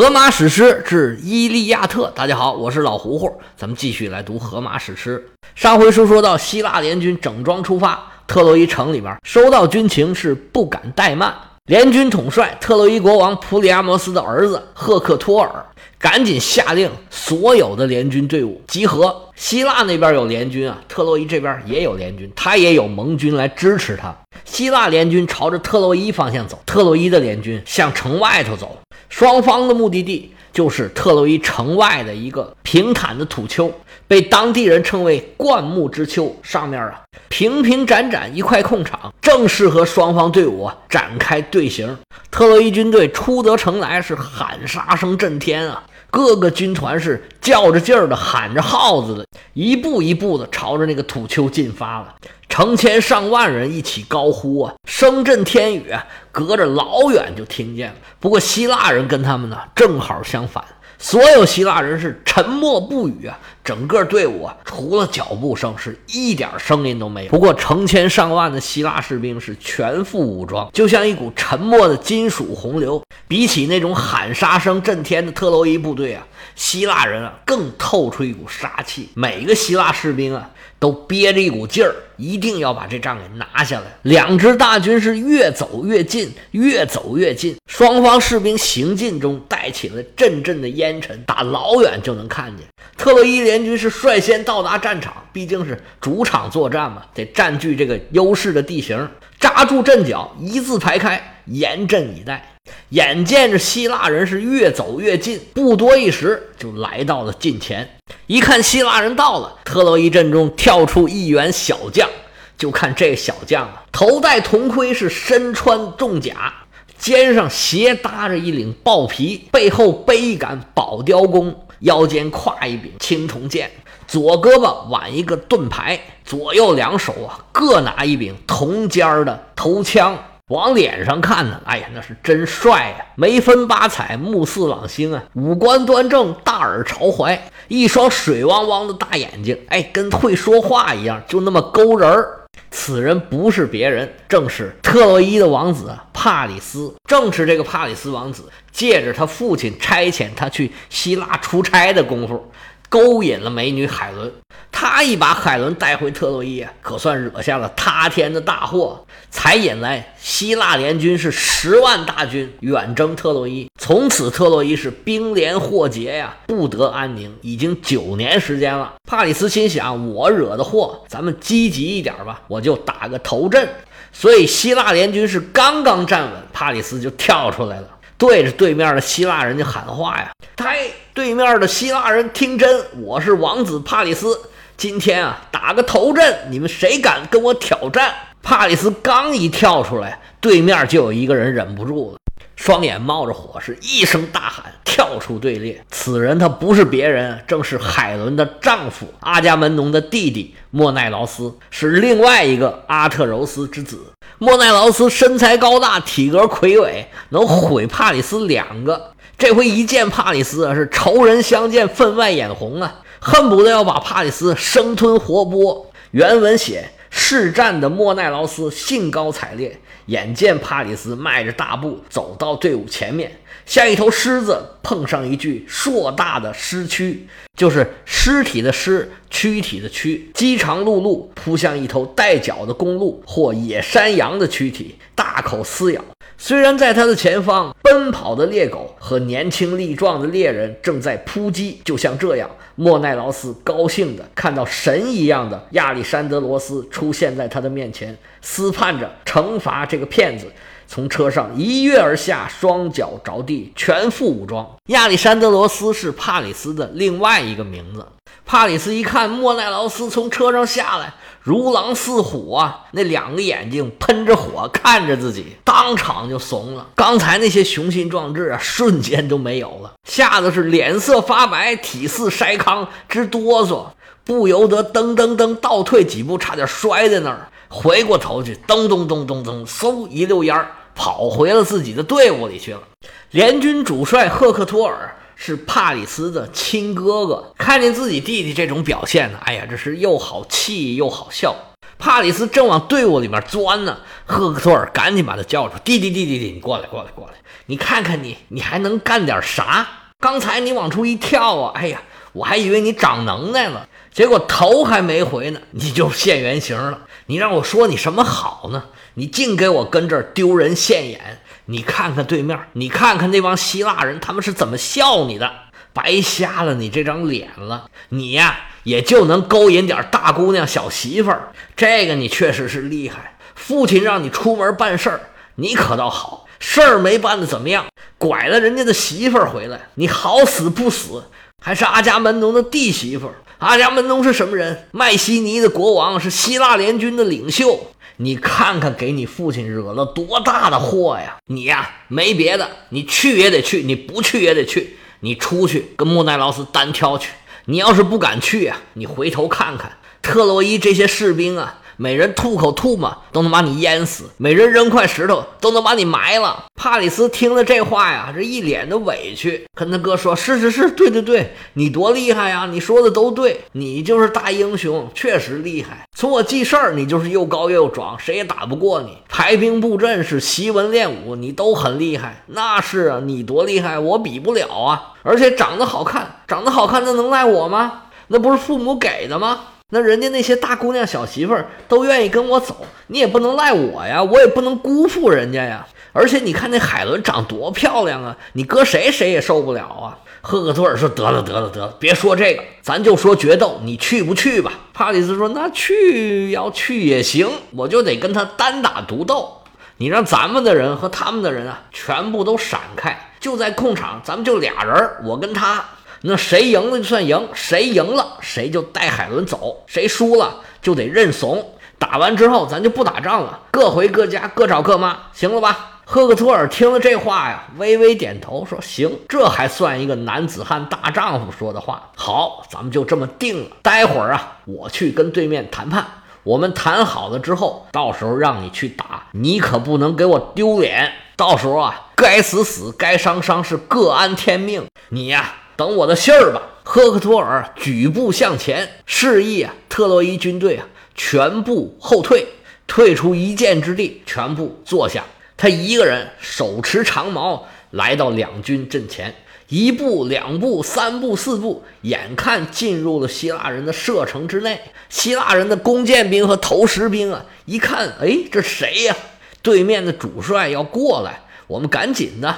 荷马史诗之《伊利亚特》，大家好，我是老胡胡，咱们继续来读荷马史诗。上回书说到，希腊联军整装出发，特洛伊城里边收到军情是不敢怠慢。联军统帅特洛伊国王普里阿摩斯的儿子赫克托尔，赶紧下令所有的联军队伍集合。希腊那边有联军啊，特洛伊这边也有联军，他也有盟军来支持他。希腊联军朝着特洛伊方向走，特洛伊的联军向城外头走。双方的目的地就是特洛伊城外的一个平坦的土丘，被当地人称为灌木之丘。上面啊，平平展展一块空场，正适合双方队伍展开队形。特洛伊军队出得城来，是喊杀声震天啊！各个军团是较着劲儿的喊着号子的，一步一步的朝着那个土丘进发了。成千上万人一起高呼啊，声震天宇，隔着老远就听见了。不过希腊人跟他们呢正好相反。所有希腊人是沉默不语啊，整个队伍啊，除了脚步声，是一点声音都没有。不过成千上万的希腊士兵是全副武装，就像一股沉默的金属洪流。比起那种喊杀声震天的特洛伊部队啊，希腊人啊更透出一股杀气。每个希腊士兵啊都憋着一股劲儿，一定要把这仗给拿下来。两支大军是越走越近，越走越近。双方士兵行进中带起了阵阵的烟尘，打老远就能看见。特洛伊联军是率先到达战场，毕竟是主场作战嘛，得占据这个优势的地形，扎住阵脚，一字排开，严阵以待。眼见着希腊人是越走越近，不多一时就来到了近前。一看希腊人到了，特洛伊阵中跳出一员小将，就看这小将啊，头戴铜盔，是身穿重甲。肩上斜搭着一领豹皮，背后背一杆宝雕弓，腰间挎一柄青铜剑，左胳膊挽一个盾牌，左右两手啊各拿一柄铜尖儿的头枪。往脸上看呢，哎呀，那是真帅呀！眉分八彩，目似朗星啊，五官端正，大耳朝怀，一双水汪汪的大眼睛，哎，跟会说话一样，就那么勾人儿。此人不是别人，正是特洛伊的王子帕里斯。正是这个帕里斯王子，借着他父亲差遣他去希腊出差的功夫，勾引了美女海伦。他一把海伦带回特洛伊，可算惹下了塌天的大祸，才引来希腊联军是十万大军远征特洛伊。从此，特洛伊是兵连祸结呀，不得安宁，已经九年时间了。帕里斯心想：我惹的祸，咱们积极一点吧，我就打个头阵。所以，希腊联军是刚刚站稳，帕里斯就跳出来了，对着对面的希腊人就喊话呀：“嗨，对面的希腊人听真，我是王子帕里斯。”今天啊，打个头阵，你们谁敢跟我挑战？帕里斯刚一跳出来，对面就有一个人忍不住了，双眼冒着火，是一声大喊，跳出队列。此人他不是别人，正是海伦的丈夫阿伽门农的弟弟莫奈劳斯，是另外一个阿特柔斯之子。莫奈劳斯身材高大，体格魁伟，能毁帕里斯两个。这回一见帕里斯啊，是仇人相见，分外眼红啊。恨不得要把帕里斯生吞活剥。原文写，试战的莫奈劳斯兴高采烈，眼见帕里斯迈着大步走到队伍前面，像一头狮子碰上一具硕大的尸躯，就是尸体的尸，躯体的躯，饥肠辘辘扑向一头带角的公鹿或野山羊的躯体，大口撕咬。虽然在他的前方，奔跑的猎狗和年轻力壮的猎人正在扑击，就像这样，莫奈劳斯高兴地看到神一样的亚历山德罗斯出现在他的面前，私盼着惩罚这个骗子。从车上一跃而下，双脚着地，全副武装。亚历山德罗斯是帕里斯的另外一个名字。帕里斯一看莫奈劳斯从车上下来。如狼似虎啊！那两个眼睛喷着火看着自己，当场就怂了。刚才那些雄心壮志啊，瞬间都没有了，吓得是脸色发白，体似筛糠，直哆嗦，不由得噔噔噔倒退几步，差点摔在那儿。回过头去，噔咚咚咚咚，嗖一溜烟儿跑回了自己的队伍里去了。联军主帅赫克托尔。是帕里斯的亲哥哥，看见自己弟弟这种表现呢，哎呀，这是又好气又好笑。帕里斯正往队伍里面钻呢，赫克托尔赶紧把他叫住：“弟弟，弟弟，弟，你过来，过来，过来！你看看你，你还能干点啥？刚才你往出一跳啊，哎呀，我还以为你长能耐了，结果头还没回呢，你就现原形了。你让我说你什么好呢？你净给我跟这儿丢人现眼！你看看对面，你看看那帮希腊人，他们是怎么笑你的？白瞎了你这张脸了！你呀，也就能勾引点大姑娘、小媳妇儿，这个你确实是厉害。父亲让你出门办事儿，你可倒好，事儿没办的怎么样？拐了人家的媳妇儿回来，你好死不死，还是阿伽门农的弟媳妇儿。阿伽门农是什么人？麦西尼的国王，是希腊联军的领袖。你看看，给你父亲惹了多大的祸呀！你呀，没别的，你去也得去，你不去也得去。你出去跟莫奈劳斯单挑去。你要是不敢去呀，你回头看看特洛伊这些士兵啊。每人吐口吐沫都能把你淹死，每人扔块石头都能把你埋了。帕里斯听了这话呀，这一脸的委屈，跟他哥说：“是是是，对对对，你多厉害呀！你说的都对，你就是大英雄，确实厉害。从我记事儿，你就是又高又壮，谁也打不过你。排兵布阵是习文练武，你都很厉害。那是啊，你多厉害，我比不了啊。而且长得好看，长得好看，那能赖我吗？那不是父母给的吗？”那人家那些大姑娘、小媳妇儿都愿意跟我走，你也不能赖我呀，我也不能辜负人家呀。而且你看那海伦长多漂亮啊，你搁谁谁也受不了啊。赫克托尔说：“得了，得了，得了，别说这个，咱就说决斗，你去不去吧？”帕里斯说：“那去要去也行，我就得跟他单打独斗。你让咱们的人和他们的人啊，全部都闪开，就在空场，咱们就俩人，我跟他。”那谁赢了就算赢，谁赢了谁就带海伦走，谁输了就得认怂。打完之后咱就不打仗了，各回各家，各找各妈，行了吧？赫克托尔听了这话呀，微微点头说：“行，这还算一个男子汉大丈夫说的话。好，咱们就这么定了。待会儿啊，我去跟对面谈判，我们谈好了之后，到时候让你去打，你可不能给我丢脸。到时候啊，该死死，该伤伤，是各安天命。你呀。”等我的信儿吧！赫克托尔举步向前，示意啊，特洛伊军队啊全部后退，退出一箭之地，全部坐下。他一个人手持长矛来到两军阵前，一步、两步、三步、四步，眼看进入了希腊人的射程之内。希腊人的弓箭兵和投石兵啊，一看，哎，这谁呀？对面的主帅要过来，我们赶紧的。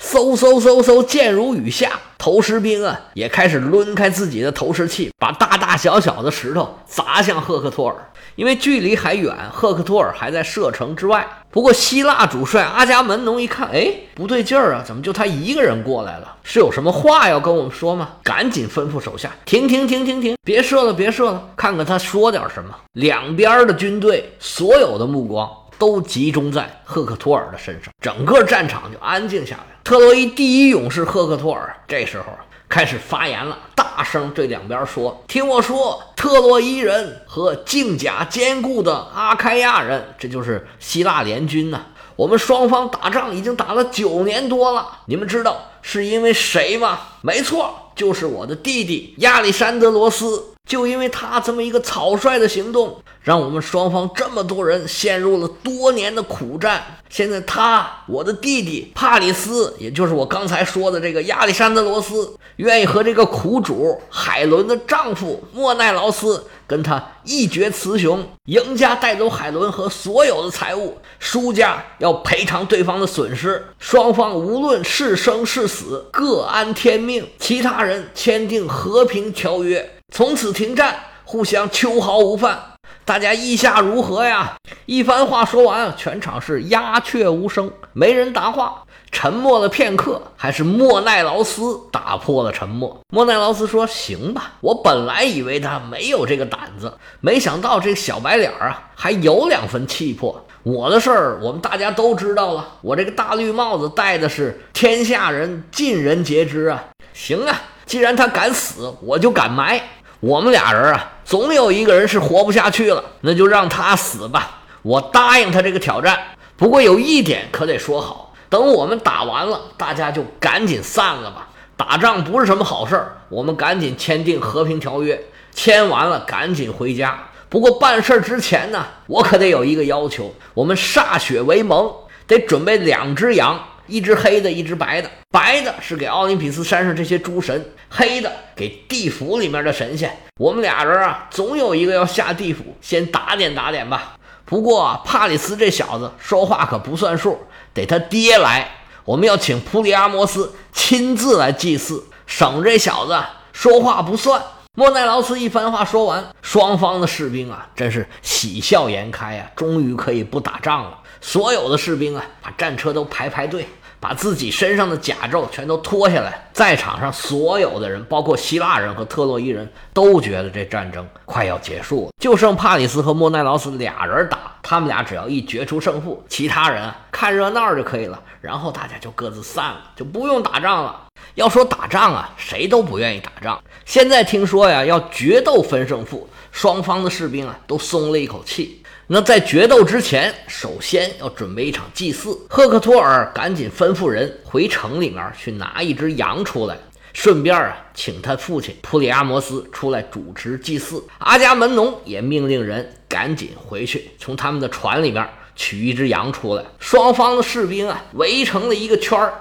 嗖嗖嗖嗖，箭如雨下，投石兵啊也开始抡开自己的投石器，把大大小小的石头砸向赫克托尔。因为距离还远，赫克托尔还在射程之外。不过希腊主帅阿伽门农一看，哎，不对劲儿啊，怎么就他一个人过来了？是有什么话要跟我们说吗？赶紧吩咐手下停停停停停，别射了，别射了，看看他说点什么。两边的军队所有的目光。都集中在赫克托尔的身上，整个战场就安静下来。特洛伊第一勇士赫克托尔这时候开始发言了，大声对两边说：“听我说，特洛伊人和竞甲坚固的阿开亚人，这就是希腊联军呐。我们双方打仗已经打了九年多了，你们知道是因为谁吗？没错，就是我的弟弟亚历山德罗斯。”就因为他这么一个草率的行动，让我们双方这么多人陷入了多年的苦战。现在他，我的弟弟帕里斯，也就是我刚才说的这个亚历山德罗斯，愿意和这个苦主海伦的丈夫莫奈劳斯跟他一决雌雄，赢家带走海伦和所有的财物，输家要赔偿对方的损失。双方无论是生是死，各安天命。其他人签订和平条约。从此停战，互相秋毫无犯。大家意下如何呀？一番话说完，全场是鸦雀无声，没人答话。沉默了片刻，还是莫奈劳斯打破了沉默。莫奈劳斯说：“行吧，我本来以为他没有这个胆子，没想到这小白脸啊，还有两分气魄。我的事儿，我们大家都知道了。我这个大绿帽子戴的是天下人尽人皆知啊。行啊，既然他敢死，我就敢埋。”我们俩人啊，总有一个人是活不下去了，那就让他死吧。我答应他这个挑战，不过有一点可得说好：等我们打完了，大家就赶紧散了吧。打仗不是什么好事儿，我们赶紧签订和平条约，签完了赶紧回家，不过办事儿之前呢，我可得有一个要求：我们歃血为盟，得准备两只羊，一只黑的，一只白的。白的是给奥林匹斯山上这些诸神，黑的给地府里面的神仙。我们俩人啊，总有一个要下地府，先打点打点吧。不过帕里斯这小子说话可不算数，得他爹来。我们要请普里阿摩斯亲自来祭祀，省这小子说话不算。莫奈劳斯一番话说完，双方的士兵啊，真是喜笑颜开啊，终于可以不打仗了。所有的士兵啊，把战车都排排队，把自己身上的甲胄全都脱下来。在场上所有的人，包括希腊人和特洛伊人都觉得这战争快要结束了，就剩帕里斯和莫奈劳斯俩人打。他们俩只要一决出胜负，其他人看热闹就可以了。然后大家就各自散了，就不用打仗了。要说打仗啊，谁都不愿意打仗。现在听说呀，要决斗分胜负，双方的士兵啊都松了一口气。那在决斗之前，首先要准备一场祭祀。赫克托尔赶紧吩咐人回城里面去拿一只羊出来，顺便啊请他父亲普里阿摩斯出来主持祭祀。阿伽门农也命令人赶紧回去，从他们的船里面取一只羊出来。双方的士兵啊围成了一个圈儿。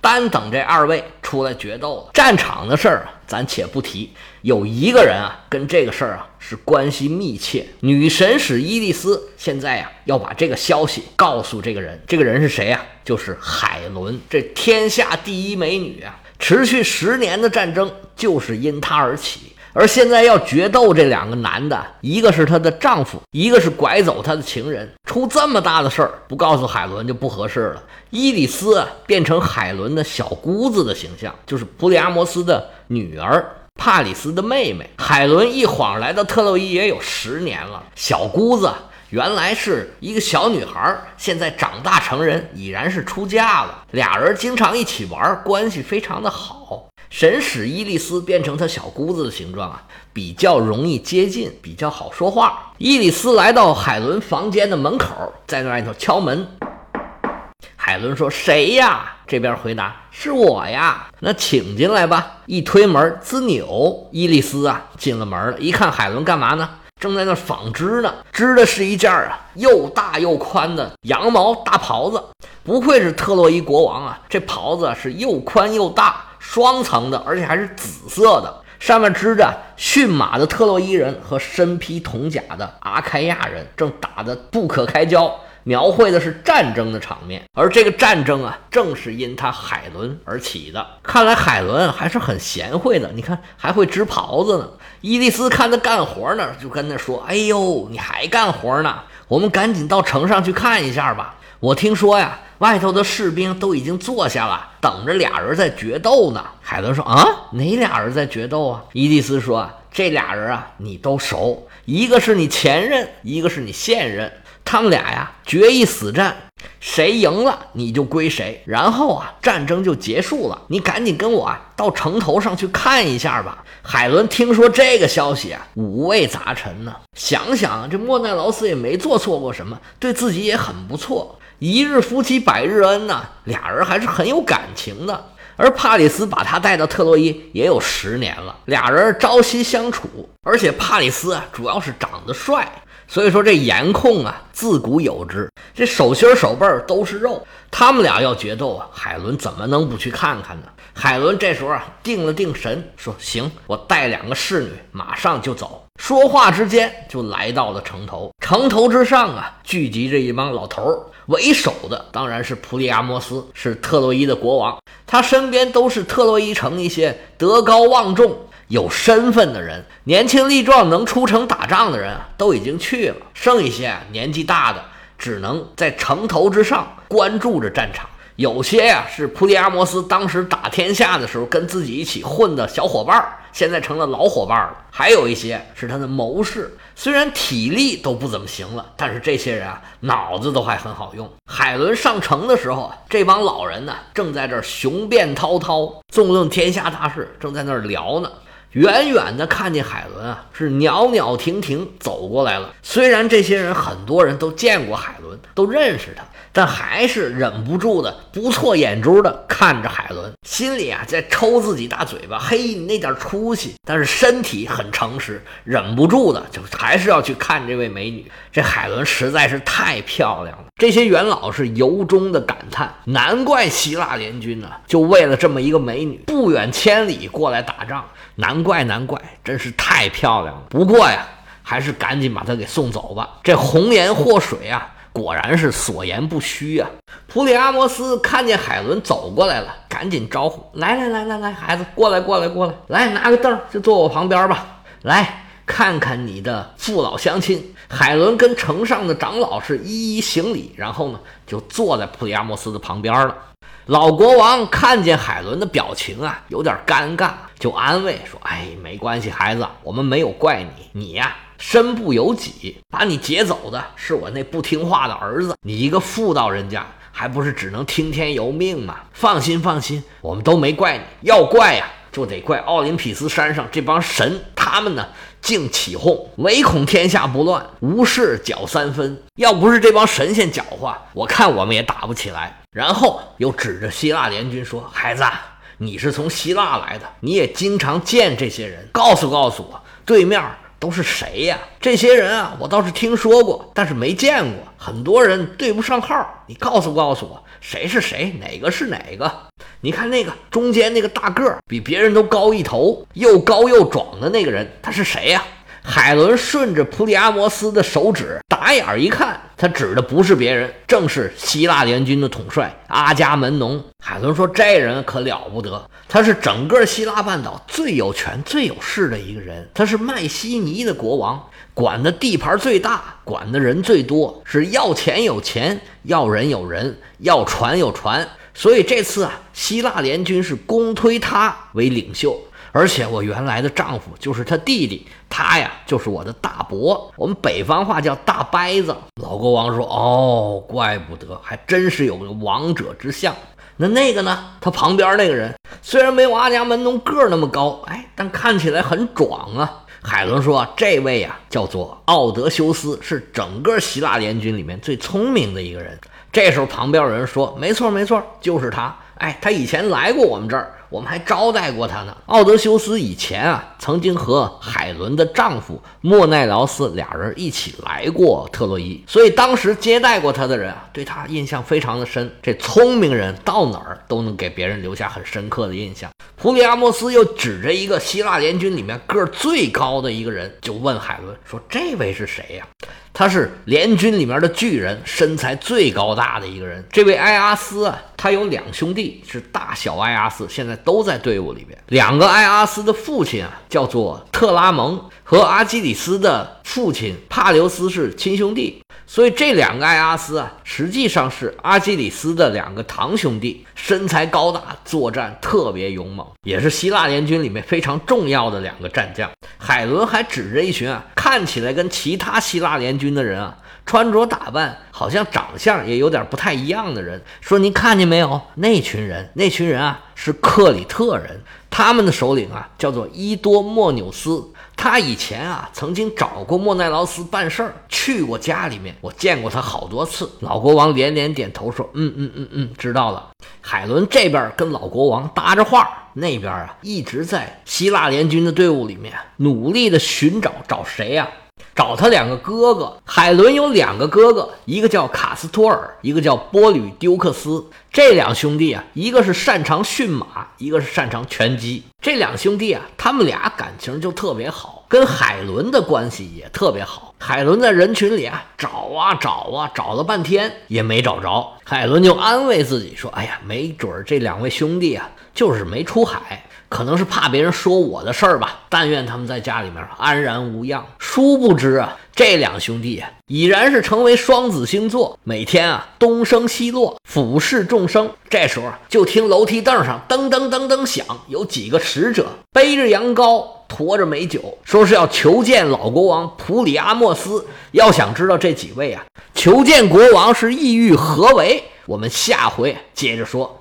单等这二位出来决斗了。战场的事儿啊，咱且不提。有一个人啊，跟这个事儿啊是关系密切。女神使伊利斯现在呀，要把这个消息告诉这个人。这个人是谁呀？就是海伦，这天下第一美女啊！持续十年的战争就是因她而起。而现在要决斗这两个男的，一个是她的丈夫，一个是拐走她的情人。出这么大的事儿，不告诉海伦就不合适了。伊里斯啊，变成海伦的小姑子的形象，就是普里阿摩斯的女儿，帕里斯的妹妹。海伦一晃来到特洛伊也有十年了，小姑子原来是一个小女孩，现在长大成人，已然是出嫁了。俩人经常一起玩，关系非常的好。神使伊利斯变成他小姑子的形状啊，比较容易接近，比较好说话。伊里斯来到海伦房间的门口，在那外头敲门。海伦说：“谁呀？”这边回答：“是我呀。”那请进来吧。一推门，滋纽，伊利斯啊进了门了。一看海伦干嘛呢？正在那纺织呢，织的是一件啊又大又宽的羊毛大袍子。不愧是特洛伊国王啊，这袍子是又宽又大。双层的，而且还是紫色的，上面织着驯马的特洛伊人和身披铜甲的阿开亚人正打得不可开交，描绘的是战争的场面。而这个战争啊，正是因他海伦而起的。看来海伦还是很贤惠的，你看还会织袍子呢。伊丽丝看他干活呢，就跟他说：“哎呦，你还干活呢？我们赶紧到城上去看一下吧。我听说呀。”外头的士兵都已经坐下了，等着俩人在决斗呢。海伦说：“啊，哪俩人在决斗啊？”伊迪丝说：“这俩人啊，你都熟，一个是你前任，一个是你现任。他们俩呀，决一死战，谁赢了你就归谁。然后啊，战争就结束了。你赶紧跟我啊，到城头上去看一下吧。”海伦听说这个消息啊，五味杂陈呢。想想这莫奈劳斯也没做错过什么，对自己也很不错。一日夫妻百日恩呐，俩人还是很有感情的。而帕里斯把他带到特洛伊也有十年了，俩人朝夕相处。而且帕里斯啊，主要是长得帅，所以说这颜控啊，自古有之。这手心手背都是肉，他们俩要决斗啊，海伦怎么能不去看看呢？海伦这时候啊，定了定神，说：“行，我带两个侍女，马上就走。”说话之间，就来到了城头。城头之上啊，聚集着一帮老头儿。为首的当然是普里阿摩斯，是特洛伊的国王。他身边都是特洛伊城一些德高望重、有身份的人，年轻力壮、能出城打仗的人啊，都已经去了。剩一些年纪大的，只能在城头之上关注着战场。有些呀，是普里阿摩斯当时打天下的时候跟自己一起混的小伙伴。现在成了老伙伴了，还有一些是他的谋士，虽然体力都不怎么行了，但是这些人啊，脑子都还很好用。海伦上城的时候啊，这帮老人呢，正在这儿雄辩滔滔，纵论天下大事，正在那儿聊呢。远远的看见海伦啊，是袅袅婷婷走过来了。虽然这些人很多人都见过海伦，都认识他。但还是忍不住的不错眼珠的看着海伦，心里啊在抽自己大嘴巴，嘿，你那点出息！但是身体很诚实，忍不住的就还是要去看这位美女。这海伦实在是太漂亮了，这些元老是由衷的感叹：难怪希腊联军呢，就为了这么一个美女，不远千里过来打仗。难怪，难怪，真是太漂亮了。不过呀，还是赶紧把她给送走吧。这红颜祸水啊！果然是所言不虚啊！普里阿摩斯看见海伦走过来了，赶紧招呼：“来来来来来，孩子，过来过来过来，来拿个凳就坐我旁边吧。来看看你的父老乡亲。”海伦跟城上的长老是一一行礼，然后呢就坐在普里阿摩斯的旁边了。老国王看见海伦的表情啊，有点尴尬，就安慰说：“哎，没关系，孩子，我们没有怪你，你呀。”身不由己，把你劫走的是我那不听话的儿子。你一个妇道人家，还不是只能听天由命吗？放心，放心，我们都没怪你。要怪呀，就得怪奥林匹斯山上这帮神，他们呢竟起哄，唯恐天下不乱，无事搅三分。要不是这帮神仙搅和，我看我们也打不起来。然后又指着希腊联军说：“孩子，你是从希腊来的，你也经常见这些人，告诉告诉我，对面。”都是谁呀？这些人啊，我倒是听说过，但是没见过。很多人对不上号，你告诉告诉我，谁是谁，哪个是哪个？你看那个中间那个大个儿，比别人都高一头，又高又壮的那个人，他是谁呀？海伦顺着普里阿摩斯的手指打眼儿一看，他指的不是别人，正是希腊联军的统帅阿伽门农。海伦说：“这人可了不得，他是整个希腊半岛最有权、最有势的一个人。他是麦西尼的国王，管的地盘最大，管的人最多，是要钱有钱，要人有人，要船有船。所以这次啊，希腊联军是公推他为领袖。”而且我原来的丈夫就是他弟弟，他呀就是我的大伯，我们北方话叫大伯子。老国王说：“哦，怪不得，还真是有个王者之相。那那个呢？他旁边那个人虽然没有阿伽门农个儿那么高，哎，但看起来很壮啊。”海伦说：“这位呀叫做奥德修斯，是整个希腊联军里面最聪明的一个人。”这时候旁边有人说：“没错，没错，就是他。哎，他以前来过我们这儿。”我们还招待过他呢。奥德修斯以前啊，曾经和海伦的丈夫莫奈劳斯俩人一起来过特洛伊，所以当时接待过他的人啊，对他印象非常的深。这聪明人到哪儿都能给别人留下很深刻的印象。普里阿莫斯又指着一个希腊联军里面个儿最高的一个人，就问海伦说：“这位是谁呀？”他是联军里面的巨人，身材最高大的一个人。这位埃阿斯啊，他有两兄弟，是大小埃阿斯，现在都在队伍里边。两个埃阿斯的父亲啊，叫做特拉蒙，和阿基里斯的父亲帕留斯是亲兄弟。所以这两个埃阿斯啊，实际上是阿基里斯的两个堂兄弟，身材高大，作战特别勇猛，也是希腊联军里面非常重要的两个战将。海伦还指着一群啊，看起来跟其他希腊联军的人啊，穿着打扮好像长相也有点不太一样的人，说：“您看见没有？那群人，那群人啊，是克里特人，他们的首领啊，叫做伊多莫纽斯。”他以前啊，曾经找过莫奈劳斯办事儿，去过家里面，我见过他好多次。老国王连连点头说：“嗯嗯嗯嗯，知道了。”海伦这边跟老国王搭着话，那边啊一直在希腊联军的队伍里面努力的寻找，找谁呀？找他两个哥哥。海伦有两个哥哥，一个叫卡斯托尔，一个叫波吕丢克斯。这两兄弟啊，一个是擅长驯马，一个是擅长拳击。这两兄弟啊，他们俩感情就特别好，跟海伦的关系也特别好。海伦在人群里啊找啊找啊，找了半天也没找着。海伦就安慰自己说：“哎呀，没准这两位兄弟啊，就是没出海。”可能是怕别人说我的事儿吧，但愿他们在家里面安然无恙。殊不知啊，这两兄弟已然是成为双子星座，每天啊东升西落，俯视众生。这时候就听楼梯凳上噔噔噔噔响，有几个使者背着羊羔，驮着美酒，说是要求见老国王普里阿莫斯。要想知道这几位啊，求见国王是意欲何为？我们下回接着说。